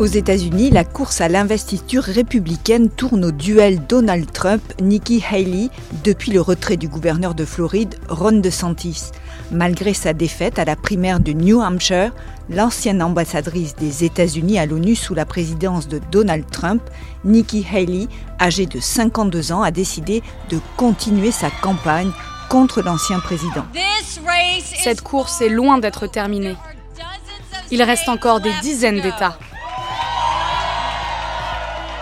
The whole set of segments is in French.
Aux États-Unis, la course à l'investiture républicaine tourne au duel Donald Trump-Nikki Haley depuis le retrait du gouverneur de Floride, Ron DeSantis. Malgré sa défaite à la primaire du New Hampshire, l'ancienne ambassadrice des États-Unis à l'ONU sous la présidence de Donald Trump, Nikki Haley, âgée de 52 ans, a décidé de continuer sa campagne contre l'ancien président. Cette course est loin d'être terminée. Il reste encore des dizaines d'États.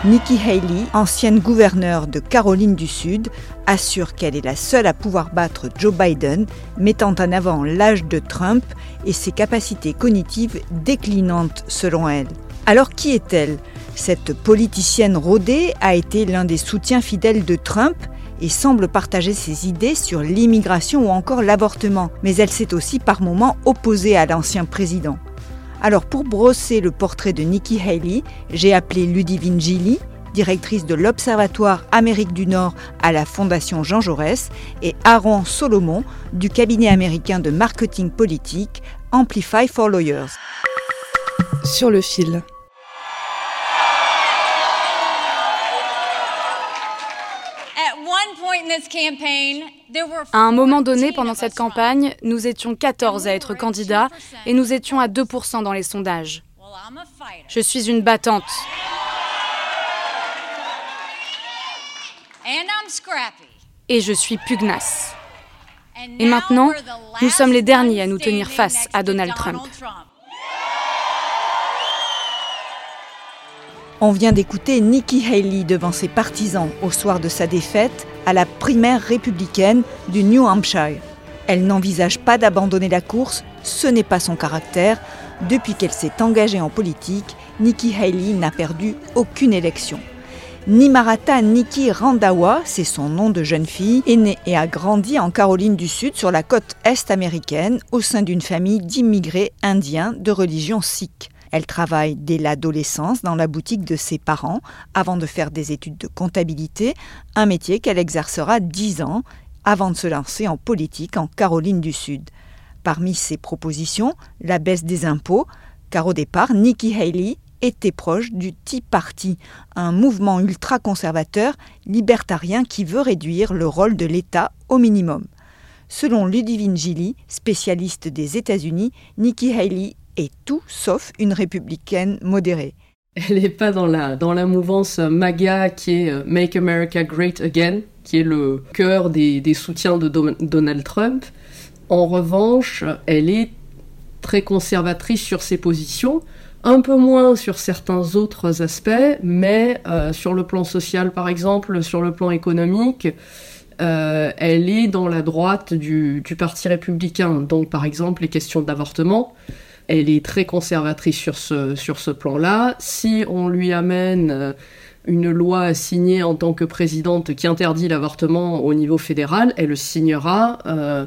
Nikki Haley, ancienne gouverneure de Caroline du Sud, assure qu'elle est la seule à pouvoir battre Joe Biden, mettant en avant l'âge de Trump et ses capacités cognitives déclinantes selon elle. Alors qui est-elle? Cette politicienne rodée a été l'un des soutiens fidèles de Trump et semble partager ses idées sur l'immigration ou encore l'avortement, mais elle s'est aussi par moments opposée à l'ancien président. Alors pour brosser le portrait de Nikki Haley, j'ai appelé Ludivine Gilly, directrice de l'Observatoire Amérique du Nord à la Fondation Jean Jaurès, et Aaron Solomon du cabinet américain de marketing politique Amplify for Lawyers. Sur le fil. À un moment donné, pendant cette campagne, nous étions 14 à être candidats et nous étions à 2% dans les sondages. Je suis une battante. Et je suis pugnace. Et maintenant, nous sommes les derniers à nous tenir face à Donald Trump. On vient d'écouter Nikki Haley devant ses partisans au soir de sa défaite à la primaire républicaine du New Hampshire. Elle n'envisage pas d'abandonner la course, ce n'est pas son caractère. Depuis qu'elle s'est engagée en politique, Nikki Haley n'a perdu aucune élection. Nimarata Nikki Randawa, c'est son nom de jeune fille, est née et a grandi en Caroline du Sud sur la côte est américaine au sein d'une famille d'immigrés indiens de religion sikh. Elle travaille dès l'adolescence dans la boutique de ses parents avant de faire des études de comptabilité, un métier qu'elle exercera dix ans avant de se lancer en politique en Caroline du Sud. Parmi ses propositions, la baisse des impôts, car au départ, Nikki Haley était proche du Tea Party, un mouvement ultra-conservateur libertarien qui veut réduire le rôle de l'État au minimum. Selon Ludivine Gilly, spécialiste des États-Unis, Nikki Haley est tout sauf une républicaine modérée. Elle n'est pas dans la, dans la mouvance MAGA qui est euh, Make America Great Again, qui est le cœur des, des soutiens de Do- Donald Trump. En revanche, elle est très conservatrice sur ses positions, un peu moins sur certains autres aspects, mais euh, sur le plan social par exemple, sur le plan économique, euh, elle est dans la droite du, du Parti républicain. Donc par exemple les questions d'avortement, elle est très conservatrice sur ce, plan-là. Si on lui amène euh, une loi à signer en tant que présidente qui interdit l'avortement au niveau fédéral, elle signera euh,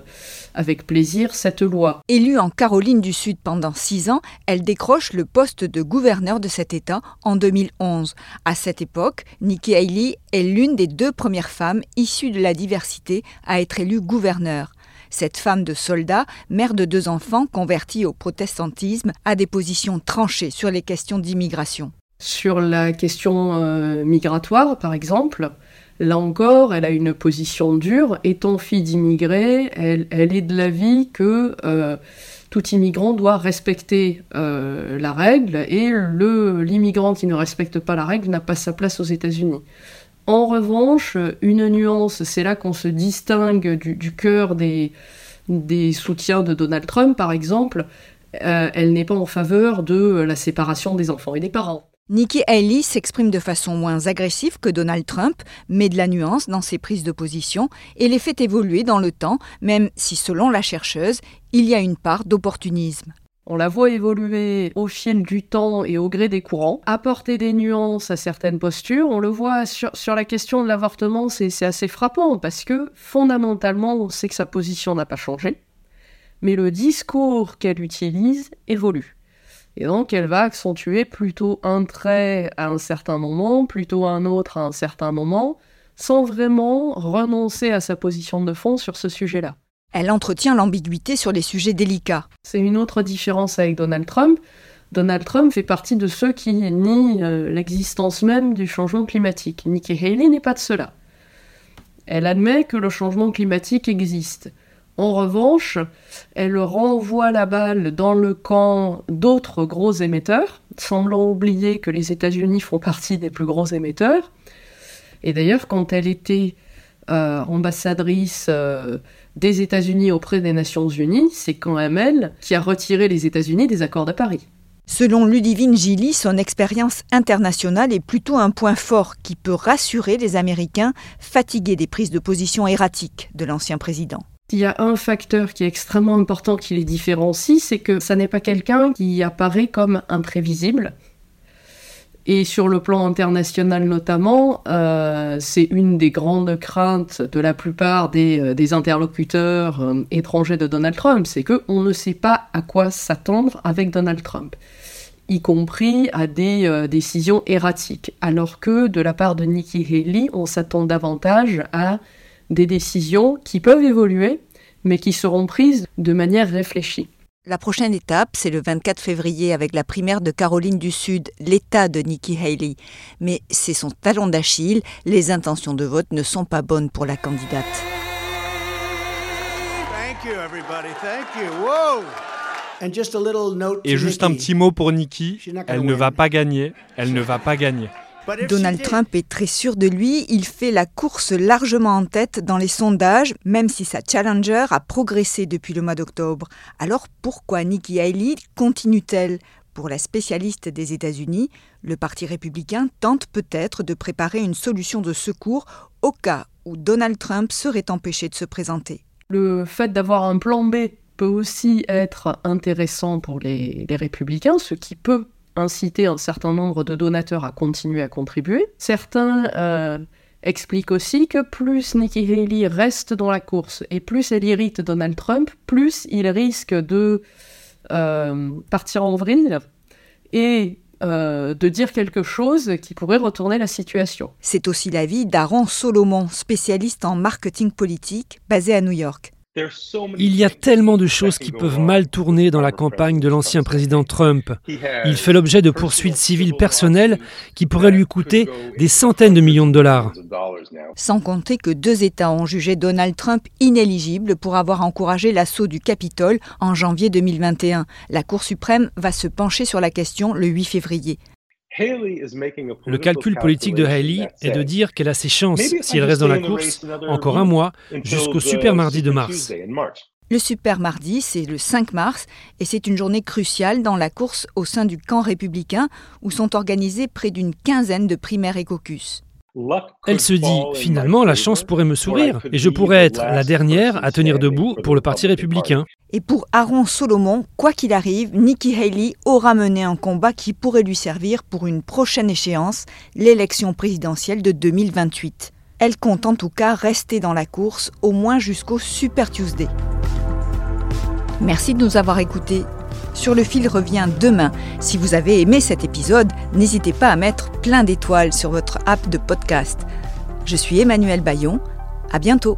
avec plaisir cette loi. Élue en Caroline du Sud pendant six ans, elle décroche le poste de gouverneur de cet État en 2011. À cette époque, Nikki Haley est l'une des deux premières femmes issues de la diversité à être élue gouverneure. Cette femme de soldat, mère de deux enfants convertie au protestantisme, a des positions tranchées sur les questions d'immigration. Sur la question euh, migratoire, par exemple, là encore, elle a une position dure. Étant fille d'immigrés, elle, elle, est de l'avis que euh, tout immigrant doit respecter euh, la règle et l'immigrant qui ne respecte pas la règle n'a pas sa place aux États-Unis. En revanche, une nuance, c'est là qu'on se distingue du, cœur des, soutiens de Donald Trump, par exemple, euh, elle n'est pas en faveur de la séparation des enfants et des parents. Nikki Haley s'exprime de façon moins agressive que Donald Trump, met de la nuance dans ses prises de position et les fait évoluer dans le temps, même si selon la chercheuse, il y a une part d'opportunisme. On la voit évoluer au fil du temps et au gré des courants, apporter des nuances à certaines postures. On le voit sur, la question de l'avortement, c'est assez frappant parce que fondamentalement, on sait que sa position n'a pas changé, mais le discours qu'elle utilise évolue. Et donc, elle va accentuer plutôt un trait à un certain moment, plutôt un autre à un certain moment, sans vraiment renoncer à sa position de fond sur ce sujet-là. Elle entretient l'ambiguïté sur les sujets délicats. C'est une autre différence avec Donald Trump. Donald Trump fait partie de ceux qui nient euh, l'existence même du changement climatique. Nikki Haley n'est pas de cela. Elle admet que le changement climatique existe. En revanche, elle renvoie la balle dans le camp d'autres gros émetteurs, semblant oublier que les États-Unis font partie des plus gros émetteurs. Et d'ailleurs, quand elle était euh, ambassadrice euh, des États-Unis auprès des Nations Unies, c'est quand même elle qui a retiré les États-Unis des accords de Paris. Selon Ludivine Gilly, son expérience internationale est plutôt un point fort qui peut rassurer les Américains fatigués des prises de position erratiques de l'ancien président. Il y a un facteur qui est extrêmement important qui les différencie, c'est que ça n'est pas quelqu'un qui apparaît comme imprévisible. Et sur le plan international notamment, euh, c'est une des grandes craintes de la plupart des, euh, interlocuteurs euh, étrangers de Donald Trump, c'est qu'on ne sait pas à quoi s'attendre avec Donald Trump, y compris à des décisions erratiques, alors que de la part de Nikki Haley, on s'attend davantage à des décisions qui peuvent évoluer, mais qui seront prises de manière réfléchie. La prochaine étape, c'est le 24 février avec la primaire de Caroline du Sud, l'État de Nikki Haley. Mais c'est son talon d'Achille, les intentions de vote ne sont pas bonnes pour la candidate. Et juste un petit mot pour Nikki, elle ne va pas gagner, elle ne va pas gagner. Donald Trump est très sûr de lui, il fait la course largement en tête dans les sondages, même si sa challenger a progressé depuis le mois d'octobre. Alors pourquoi Nikki Haley continue-t-elle pour la spécialiste des États-Unis, le Parti républicain tente peut-être de préparer une solution de secours au cas où Donald Trump serait empêché de se présenter. Le fait d'avoir un plan B peut aussi être intéressant pour les, les républicains, ce qui peut inciter un certain nombre de donateurs à continuer à contribuer. Certains euh, expliquent aussi que plus Nikki Haley reste dans la course et plus elle irrite Donald Trump, plus il risque de euh, partir en vrille et euh, de dire quelque chose qui pourrait retourner la situation. C'est aussi l'avis d'Aaron Solomon, spécialiste en marketing politique, basé à New York. Il y a tellement de choses qui peuvent mal tourner dans la campagne de l'ancien président Trump. Il fait l'objet de poursuites civiles personnelles qui pourraient lui coûter des centaines de millions de dollars. Sans compter que deux États ont jugé Donald Trump inéligible pour avoir encouragé l'assaut du Capitole en janvier 2021. La Cour suprême va se pencher sur la question le 8 février. Le calcul politique de Haley est de dire qu'elle a ses chances, si elle reste dans la course, encore un mois, jusqu'au super mardi de mars. Le super mardi, c'est le 5 mars, et c'est une journée cruciale dans la course au sein du camp républicain, où sont organisées près d'une quinzaine de primaires et caucus. Elle se dit, finalement, la chance pourrait me sourire et je pourrais être la dernière à tenir debout pour le Parti républicain. Et pour Aaron Solomon, quoi qu'il arrive, Nikki Haley aura mené un combat qui pourrait lui servir pour une prochaine échéance, l'élection présidentielle de 2028. Elle compte en tout cas rester dans la course au moins jusqu'au Super Tuesday. Merci de nous avoir écoutés. Sur le fil revient demain. Si vous avez aimé cet épisode, n'hésitez pas à mettre plein d'étoiles sur votre app de podcast. Je suis Emmanuel Bayon. À bientôt.